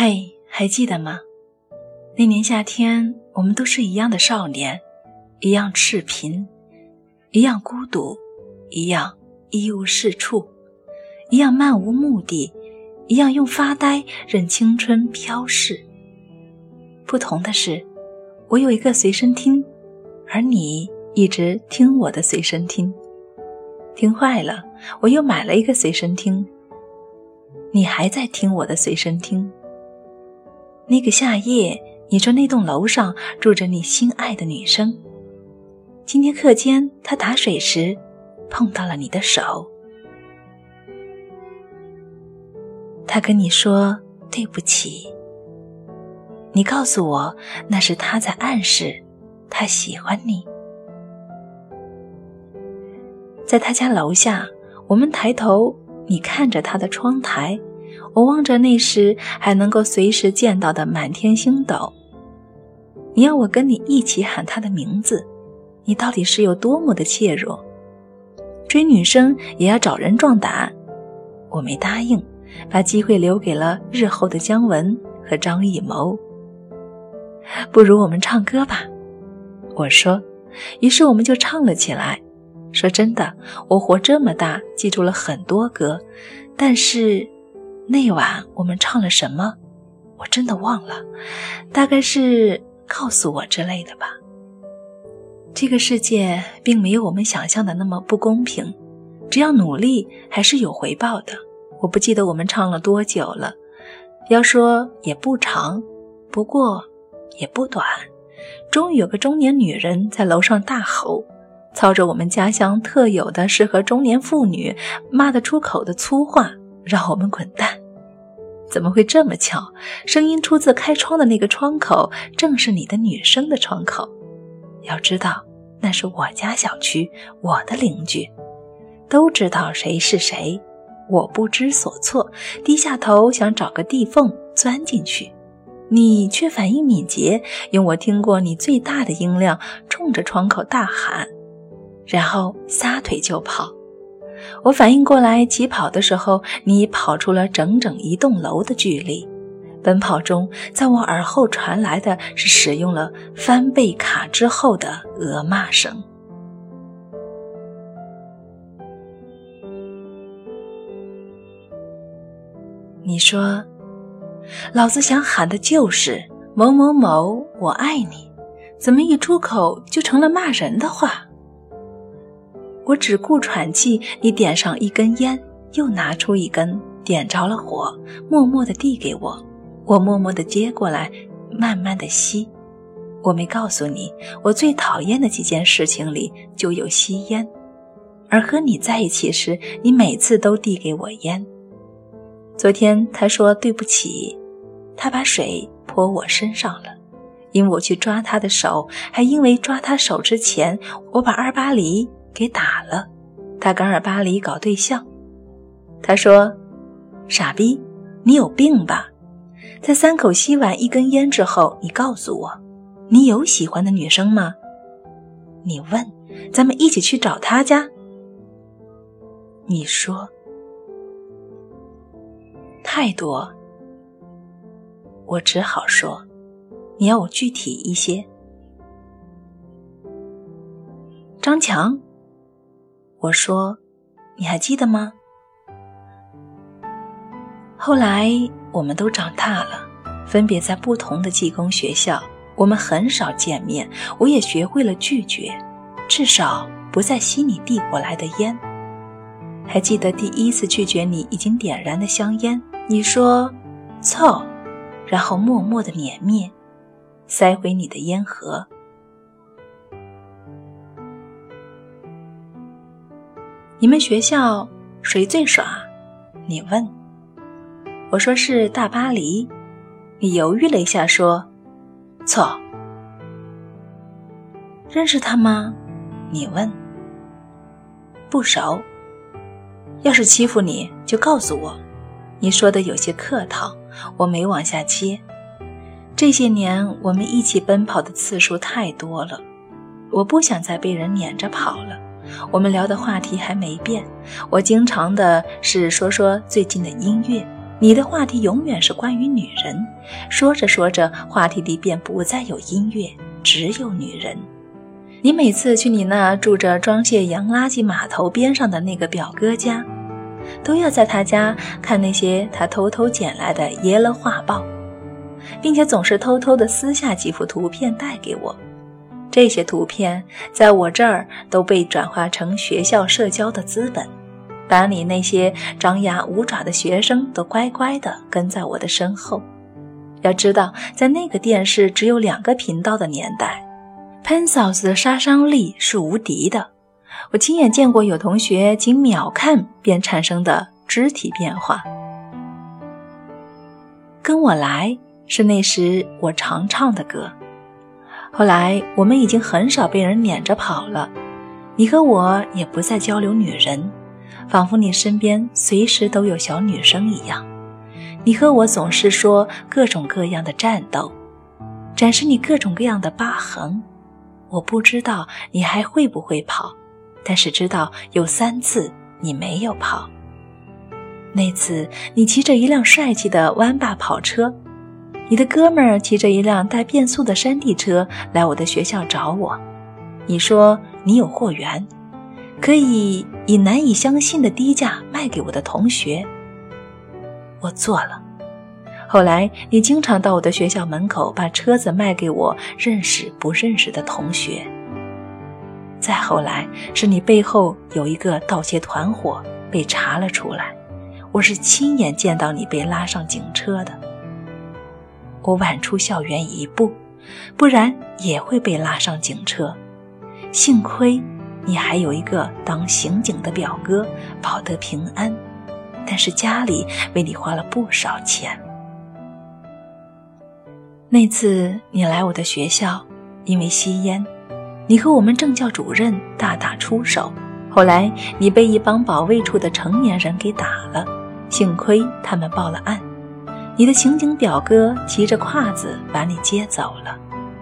嘿，还记得吗？那年夏天，我们都是一样的少年，一样赤贫，一样孤独，一样一无是处，一样漫无目的，一样用发呆任青春飘逝。不同的是，我有一个随身听，而你一直听我的随身听。听坏了，我又买了一个随身听。你还在听我的随身听。那个夏夜，你说那栋楼上住着你心爱的女生。今天课间，她打水时碰到了你的手。她跟你说对不起。你告诉我，那是他在暗示他喜欢你。在他家楼下，我们抬头，你看着他的窗台。我望着那时还能够随时见到的满天星斗，你要我跟你一起喊他的名字，你到底是有多么的怯弱？追女生也要找人壮胆，我没答应，把机会留给了日后的姜文和张艺谋。不如我们唱歌吧，我说，于是我们就唱了起来。说真的，我活这么大记住了很多歌，但是。那晚我们唱了什么？我真的忘了，大概是告诉我之类的吧。这个世界并没有我们想象的那么不公平，只要努力还是有回报的。我不记得我们唱了多久了，要说也不长，不过也不短。终于有个中年女人在楼上大吼，操着我们家乡特有的适合中年妇女骂得出口的粗话。让我们滚蛋！怎么会这么巧？声音出自开窗的那个窗口，正是你的女生的窗口。要知道，那是我家小区，我的邻居，都知道谁是谁。我不知所措，低下头想找个地缝钻进去，你却反应敏捷，用我听过你最大的音量冲着窗口大喊，然后撒腿就跑。我反应过来，起跑的时候，你跑出了整整一栋楼的距离。奔跑中，在我耳后传来的是使用了翻倍卡之后的恶骂声。你说：“老子想喊的就是某某某，我爱你。”怎么一出口就成了骂人的话？我只顾喘气，你点上一根烟，又拿出一根，点着了火，默默地递给我，我默默地接过来，慢慢地吸。我没告诉你，我最讨厌的几件事情里就有吸烟，而和你在一起时，你每次都递给我烟。昨天他说对不起，他把水泼我身上了，因为我去抓他的手，还因为抓他手之前，我把二八梨。给打了，他跟二巴黎搞对象。他说：“傻逼，你有病吧？”在三口吸完一根烟之后，你告诉我，你有喜欢的女生吗？你问，咱们一起去找他家。你说太多，我只好说，你要我具体一些。张强。我说：“你还记得吗？”后来我们都长大了，分别在不同的技工学校，我们很少见面。我也学会了拒绝，至少不再吸你递过来的烟。还记得第一次拒绝你已经点燃的香烟，你说“操”，然后默默的碾灭，塞回你的烟盒。你们学校谁最耍？你问。我说是大巴黎。你犹豫了一下，说：“错。”认识他吗？你问。不熟。要是欺负你就告诉我。你说的有些客套，我没往下接。这些年我们一起奔跑的次数太多了，我不想再被人撵着跑了。我们聊的话题还没变，我经常的是说说最近的音乐，你的话题永远是关于女人，说着说着，话题里便不再有音乐，只有女人。你每次去你那住着装卸洋垃圾码头边上的那个表哥家，都要在他家看那些他偷偷捡来的耶勒画报，并且总是偷偷的撕下几幅图片带给我。这些图片在我这儿都被转化成学校社交的资本。班里那些张牙舞爪的学生都乖乖地跟在我的身后。要知道，在那个电视只有两个频道的年代。，pencil 的杀伤力是无敌的，我亲眼见过有同学仅秒看便产生的肢体变化。跟我来是那时我常唱的歌，后来我们已经很少被人撵着跑了，你和我也不再交流女人，仿佛你身边随时都有小女生一样。你和我总是说各种各样的战斗，展示你各种各样的疤痕。我不知道你还会不会跑，但是知道有三次你没有跑。那次你骑着一辆帅气的弯把跑车，你的哥们儿骑着一辆带变速的山地车来我的学校找我。你说你有货源，可以以难以相信的低价卖给我的同学。我做了。后来，你经常到我的学校门口把车子卖给我认识不认识的同学。再后来，是你背后有一个盗窃团伙被查了出来，我是亲眼见到你被拉上警车的。我晚出校园一步，不然也会被拉上警车。幸亏你还有一个当刑警的表哥，保得平安。但是家里为你花了不少钱。那次你来我的学校，因为吸烟，你和我们政教主任大打出手。后来你被一帮保卫处的成年人给打了，幸亏他们报了案。你的刑警表哥骑着胯子把你接走了。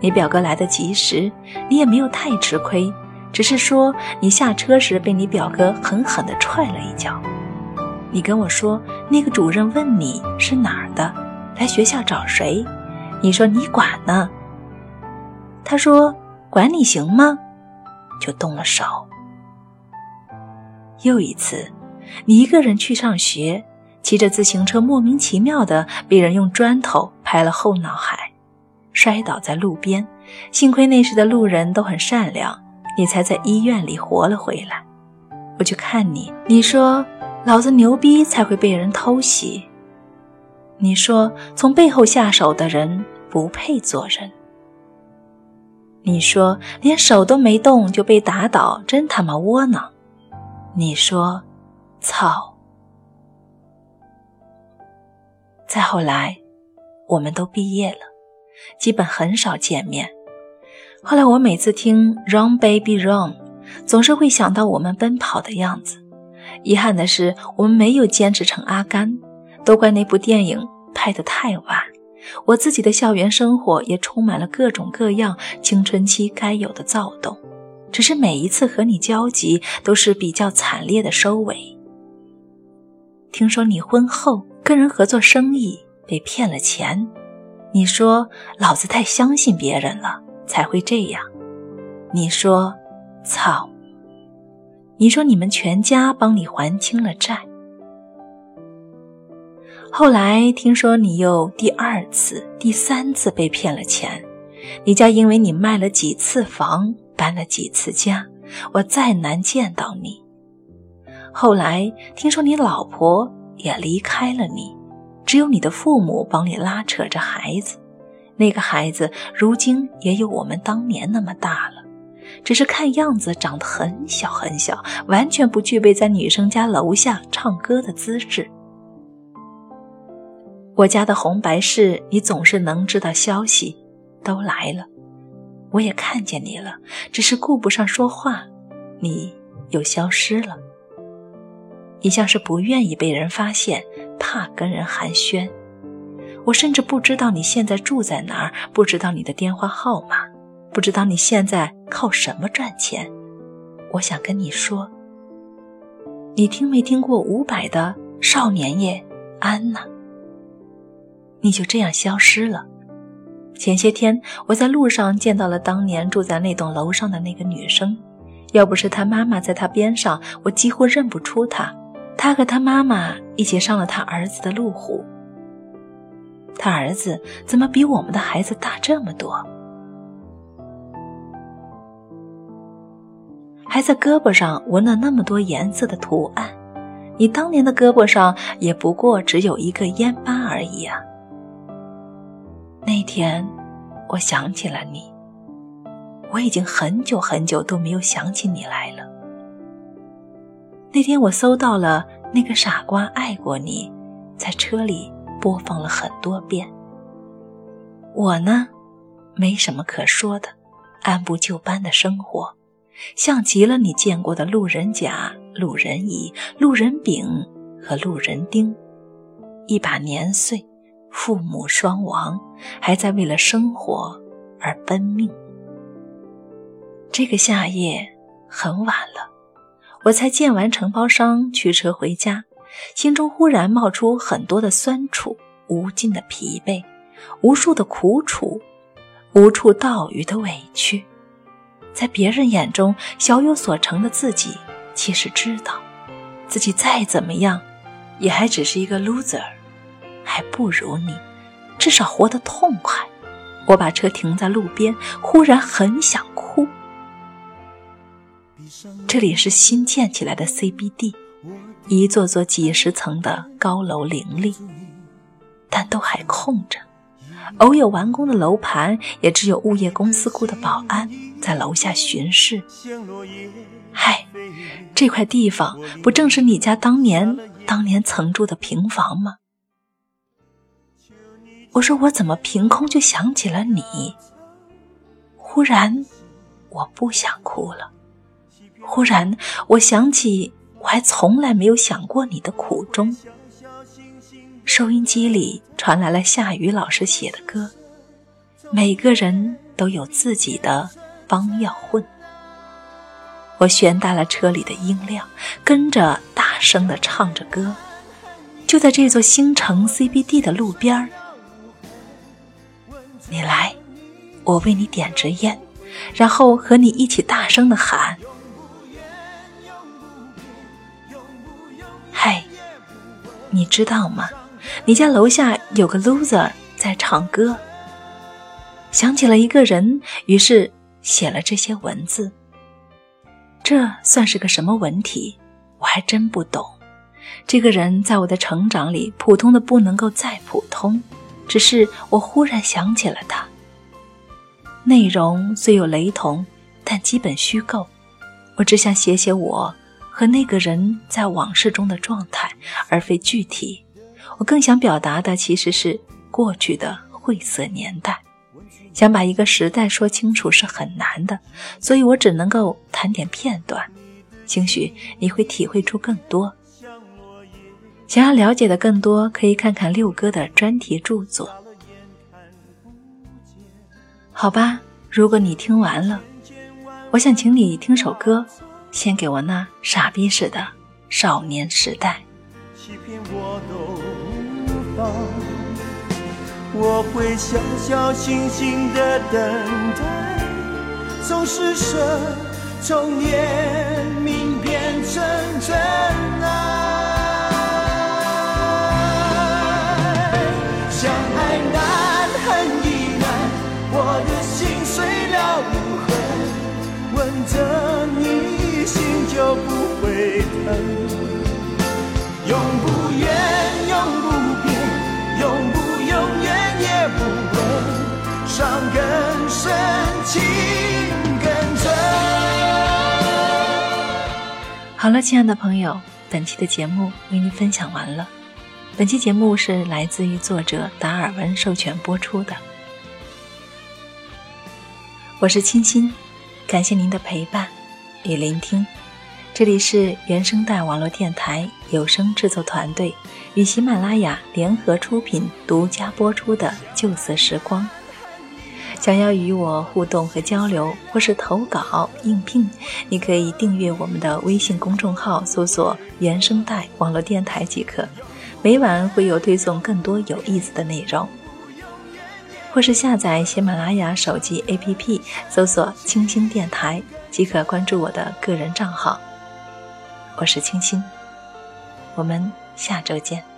你表哥来得及时，你也没有太吃亏，只是说你下车时被你表哥狠狠地踹了一脚。你跟我说，那个主任问你是哪儿的，来学校找谁。你说你管呢？他说管你行吗？就动了手。又一次，你一个人去上学，骑着自行车莫名其妙的被人用砖头拍了后脑海，摔倒在路边。幸亏那时的路人都很善良，你才在医院里活了回来。我去看你，你说老子牛逼才会被人偷袭。你说从背后下手的人不配做人。你说连手都没动就被打倒，真他妈窝囊。你说，操！再后来，我们都毕业了，基本很少见面。后来我每次听《Run Baby Run》，总是会想到我们奔跑的样子。遗憾的是，我们没有坚持成阿甘。都怪那部电影拍得太晚，我自己的校园生活也充满了各种各样青春期该有的躁动，只是每一次和你交集都是比较惨烈的收尾。听说你婚后跟人合作生意被骗了钱，你说老子太相信别人了才会这样，你说，操，你说你们全家帮你还清了债。后来听说你又第二次、第三次被骗了钱，你家因为你卖了几次房、搬了几次家，我再难见到你。后来听说你老婆也离开了你，只有你的父母帮你拉扯着孩子，那个孩子如今也有我们当年那么大了，只是看样子长得很小很小，完全不具备在女生家楼下唱歌的资质。我家的红白事，你总是能知道消息，都来了，我也看见你了，只是顾不上说话，你又消失了。你像是不愿意被人发现，怕跟人寒暄。我甚至不知道你现在住在哪儿，不知道你的电话号码，不知道你现在靠什么赚钱。我想跟你说，你听没听过伍佰的《少年夜》？安呐。你就这样消失了。前些天我在路上见到了当年住在那栋楼上的那个女生，要不是她妈妈在她边上，我几乎认不出她。他和他妈妈一起上了他儿子的路虎。他儿子怎么比我们的孩子大这么多？还在胳膊上纹了那么多颜色的图案，你当年的胳膊上也不过只有一个烟疤而已啊！那天，我想起了你，我已经很久很久都没有想起你来了。那天我搜到了那个傻瓜爱过你，在车里。播放了很多遍。我呢，没什么可说的，按部就班的生活，像极了你见过的路人甲、路人乙、路人丙和路人丁。一把年岁，父母双亡，还在为了生活而奔命。这个夏夜很晚了，我才见完承包商，驱车回家。心中忽然冒出很多的酸楚，无尽的疲惫，无数的苦楚，无处道语的委屈。在别人眼中小有所成的自己，其实知道，自己再怎么样，也还只是一个 loser，还不如你，至少活得痛快。我把车停在路边，忽然很想哭。这里是新建起来的 CBD。一座座几十层的高楼林立，但都还空着。偶有完工的楼盘，也只有物业公司雇的保安在楼下巡视。嗨，这块地方不正是你家当年当年曾住的平房吗？我说我怎么凭空就想起了你？忽然，我不想哭了。忽然，我想起。我还从来没有想过你的苦衷。收音机里传来了夏雨老师写的歌，每个人都有自己的方要混。我悬大了车里的音量，跟着大声的唱着歌。就在这座新城 CBD 的路边儿，你来，我为你点支烟，然后和你一起大声的喊。你知道吗？你家楼下有个 loser 在唱歌。想起了一个人，于是写了这些文字。这算是个什么文体？我还真不懂。这个人在我的成长里，普通的不能够再普通。只是我忽然想起了他。内容虽有雷同，但基本虚构。我只想写写我。和那个人在往事中的状态，而非具体。我更想表达的其实是过去的晦涩年代。想把一个时代说清楚是很难的，所以我只能够谈点片段。兴许你会体会出更多。想要了解的更多，可以看看六哥的专题著作。好吧，如果你听完了，我想请你听首歌。献给我那傻逼似的少年时代。欺骗我都无妨，我会小小心心的等待，从施舍，从怜悯变成真爱。相爱难，恨亦难，我的心碎了无痕，吻着你你。就不会疼，永不远，永不变，永不永远也不问伤更深，情更真。好了，亲爱的朋友，本期的节目为您分享完了。本期节目是来自于作者达尔文授权播出的。我是清新，感谢您的陪伴与聆听。这里是原声带网络电台有声制作团队与喜马拉雅联合出品、独家播出的《旧色时光》。想要与我互动和交流，或是投稿应聘，你可以订阅我们的微信公众号，搜索“原声带网络电台”即可。每晚会有推送更多有意思的内容。或是下载喜马拉雅手机 APP，搜索“清新电台”，即可关注我的个人账号。我是清新，我们下周见。